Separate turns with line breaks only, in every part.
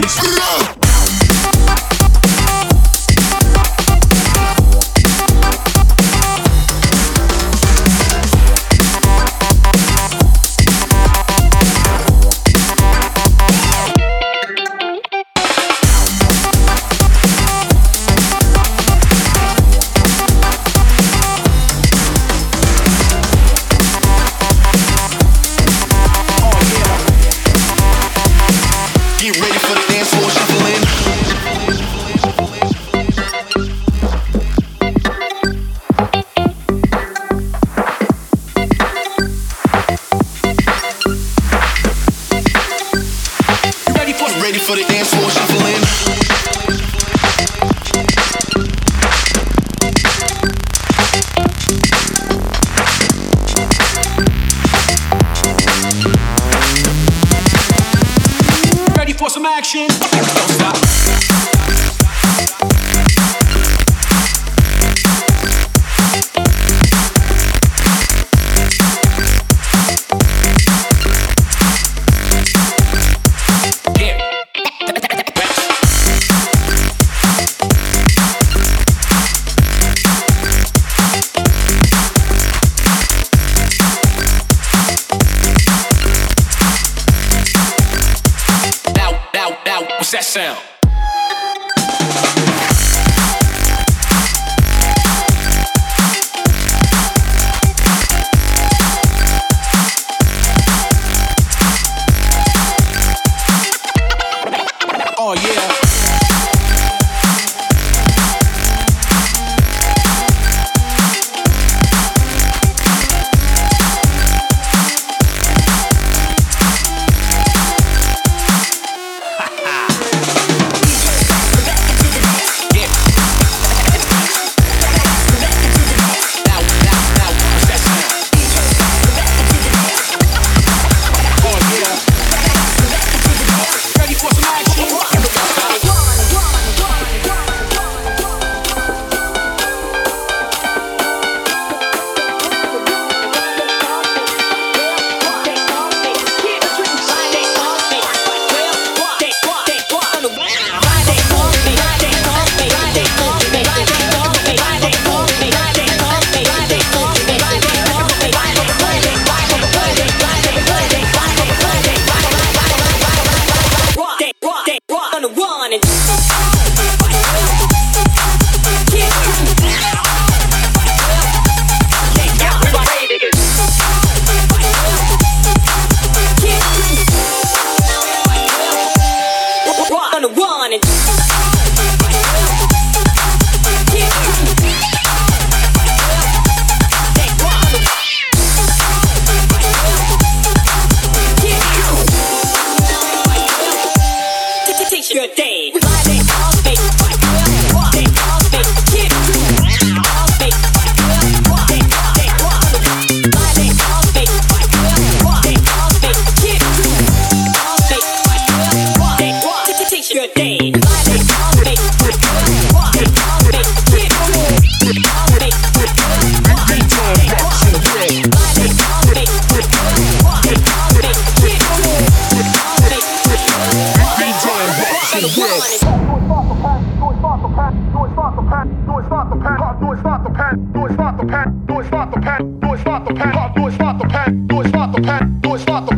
Give
the pack, do it start the pad, do it start the pad, do it start the pad, do it start the pad, do it start the pack.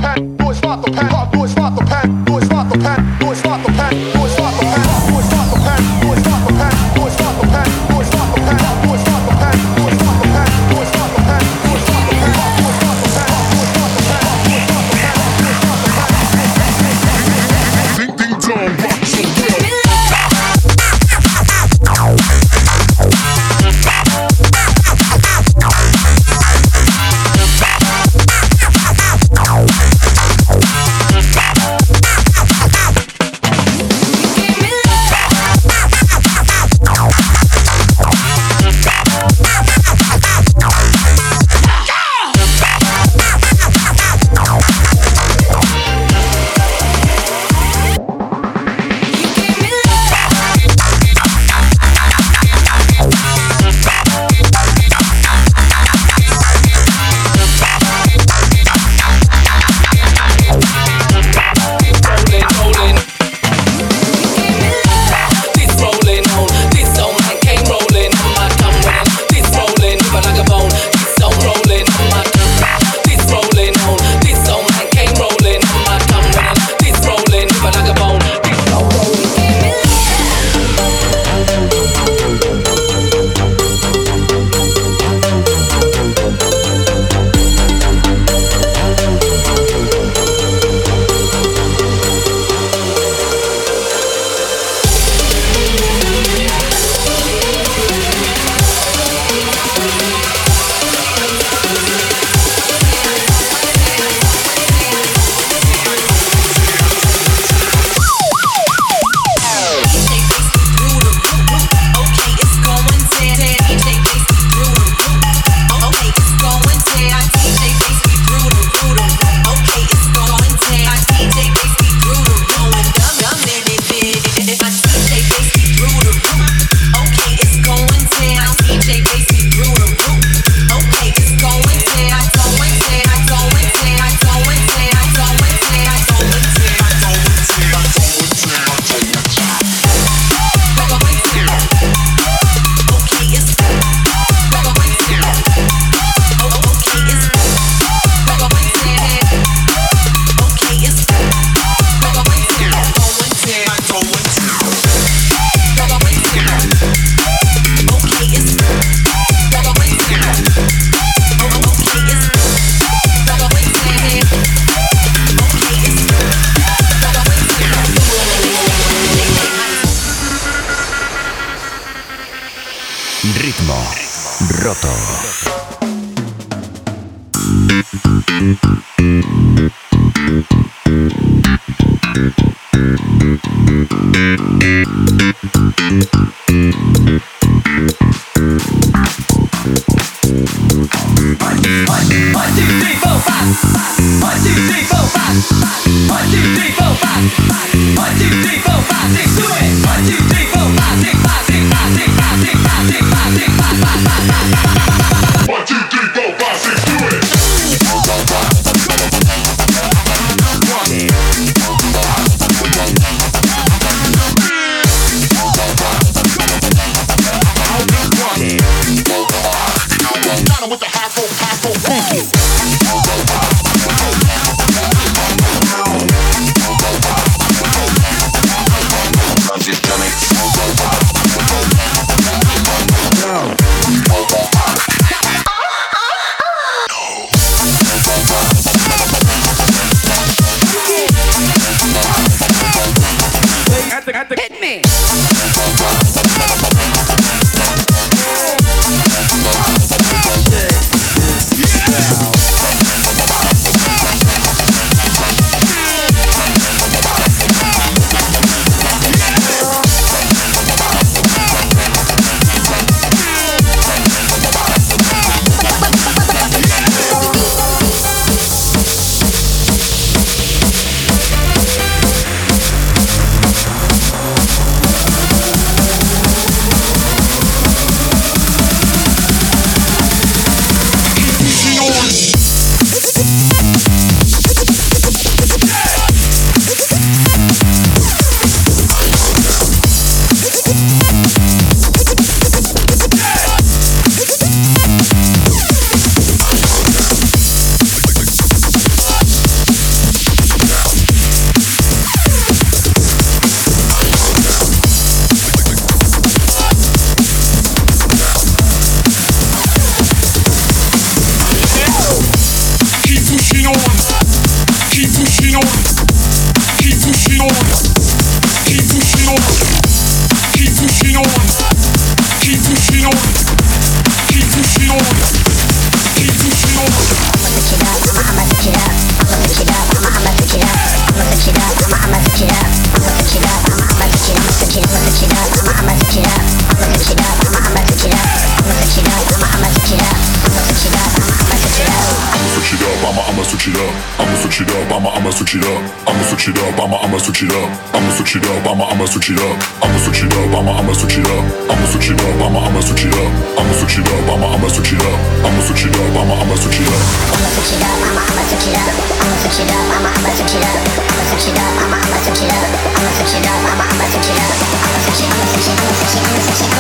I'ma switch it up, I'ma, I'ma switch it up. I'ma switch it up, I'ma, I'ma switch it up. I'ma switch it up, I'ma, I'ma switch it up. I'ma switch it up, I'ma, I'ma switch it up. I'ma switch it up, I'ma, I'ma switch it up.
I'ma switch it up, I'ma, I'ma switch it up. I'ma switch it up, I'ma, I'ma switch it up. I'ma switch it up, I'ma, I'ma switch it up. I'ma switch it up, I'ma, I'ma switch it up. I'ma switch it, up, I'ma switch it, I'ma switch it, up, I'ma switch it, up, I'ma switch it, I'ma switch it, up, I'ma switch it, up, I'ma switch it, I'ma switch it,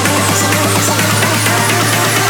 I'ma switch it.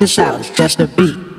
This out is just a beat.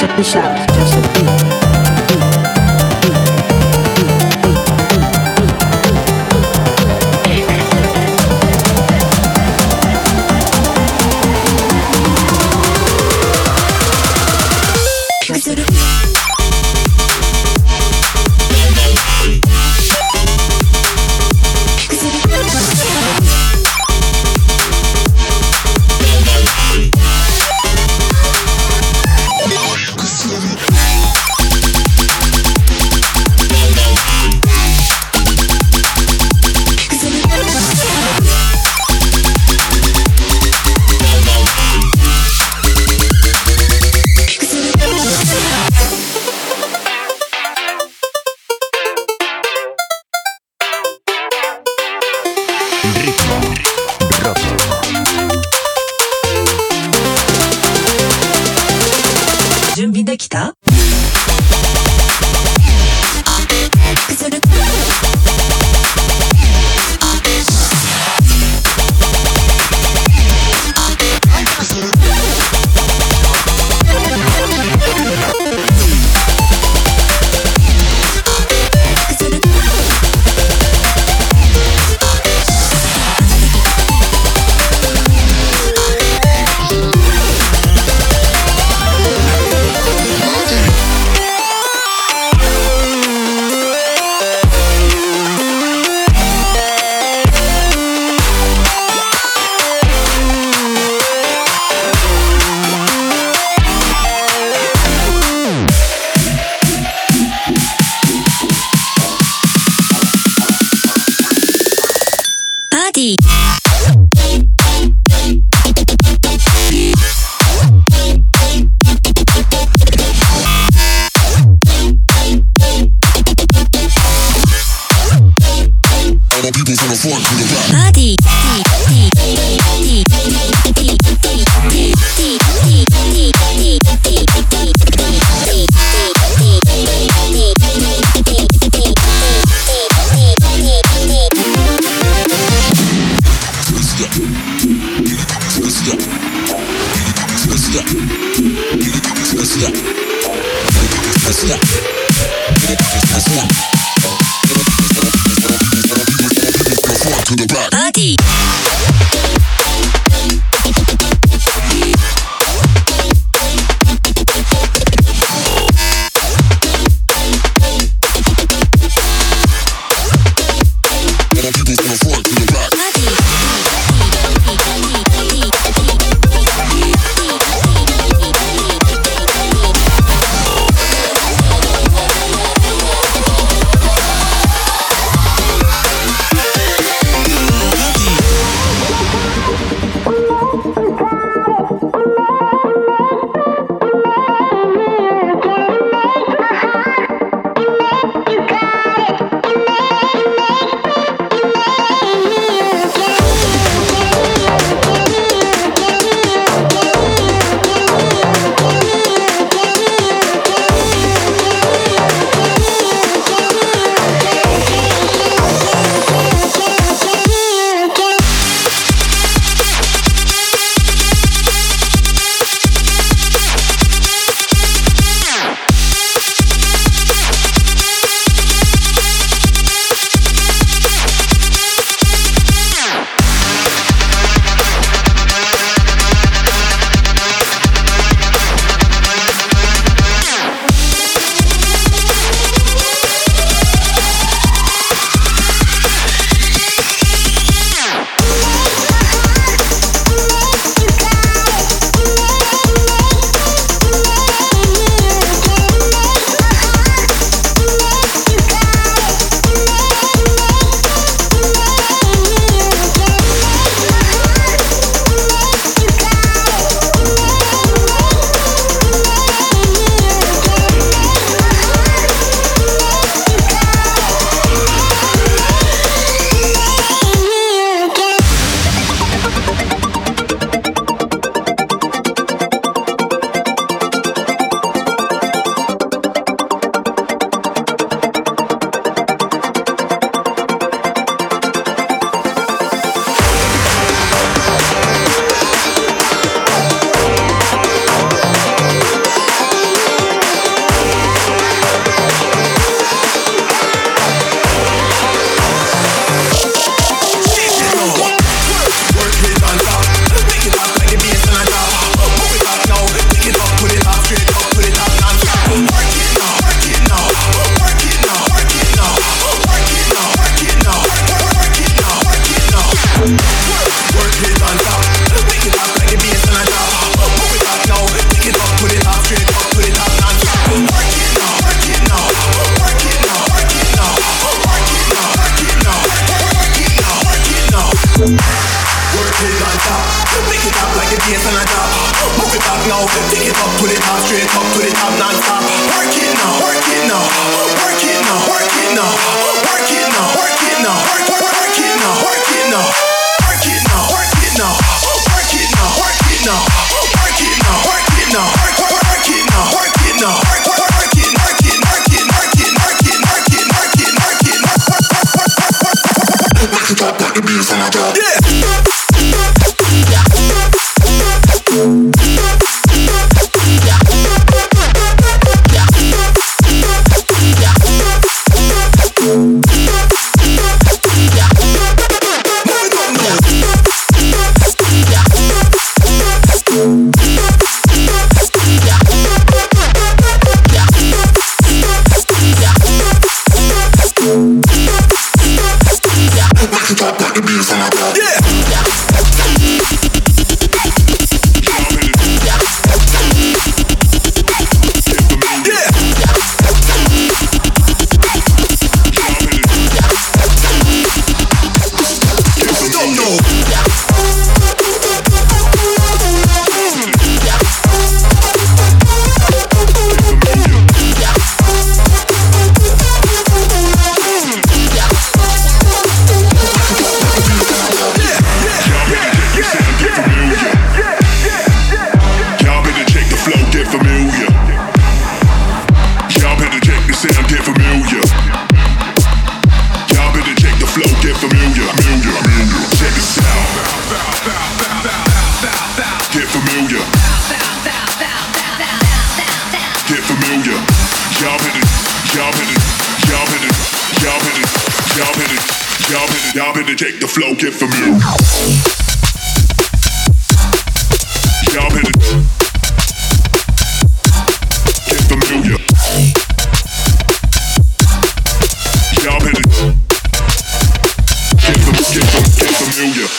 Check this out, just a beat.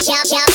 Jump. Jump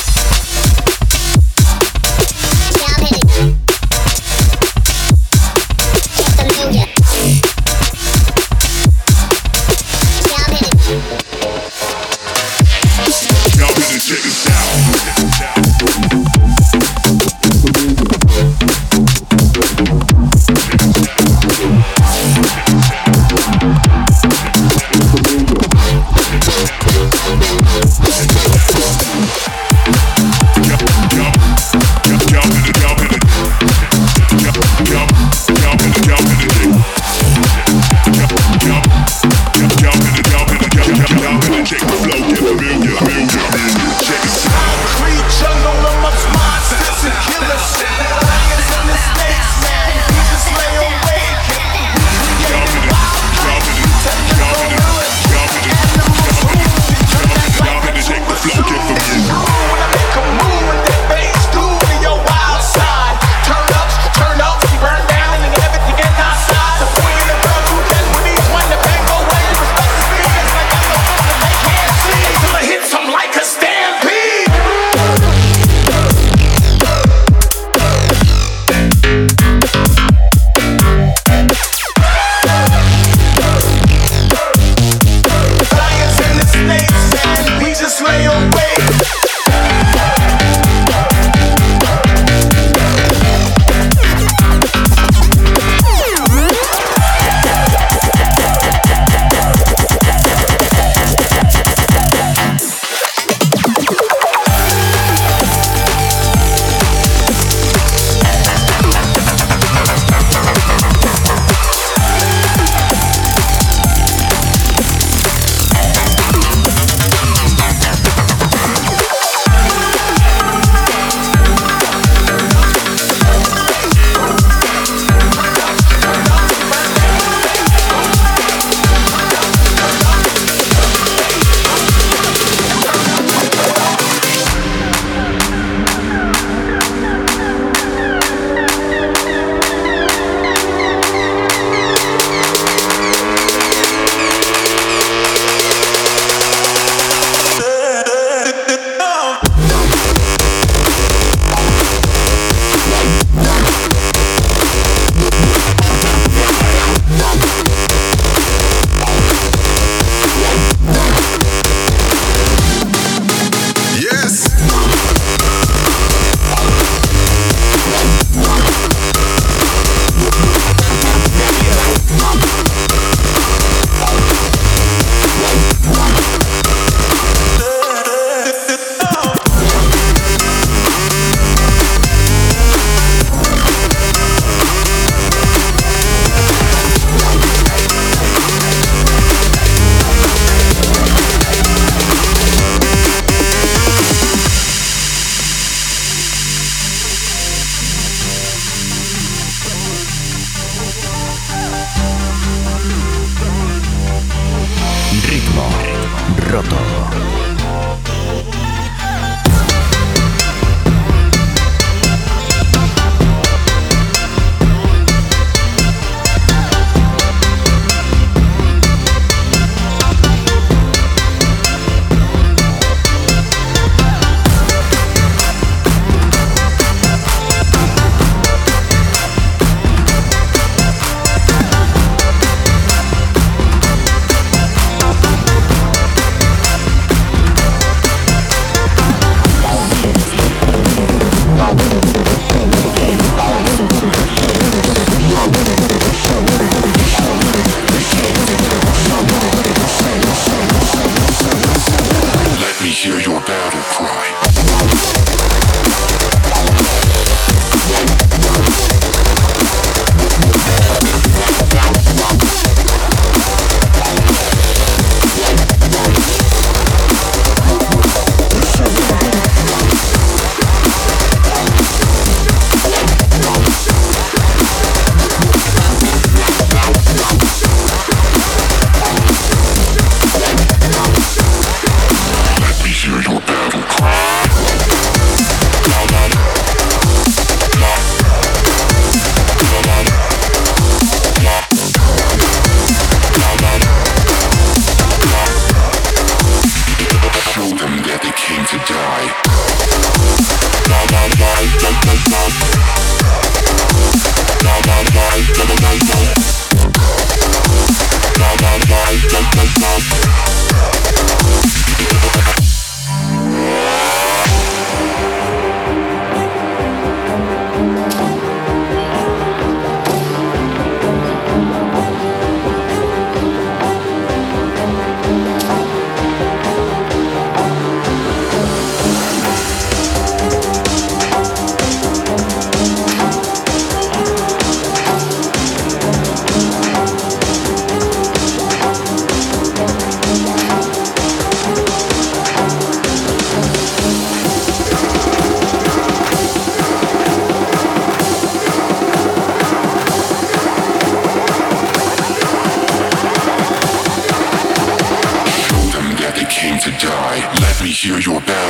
me hear your bell.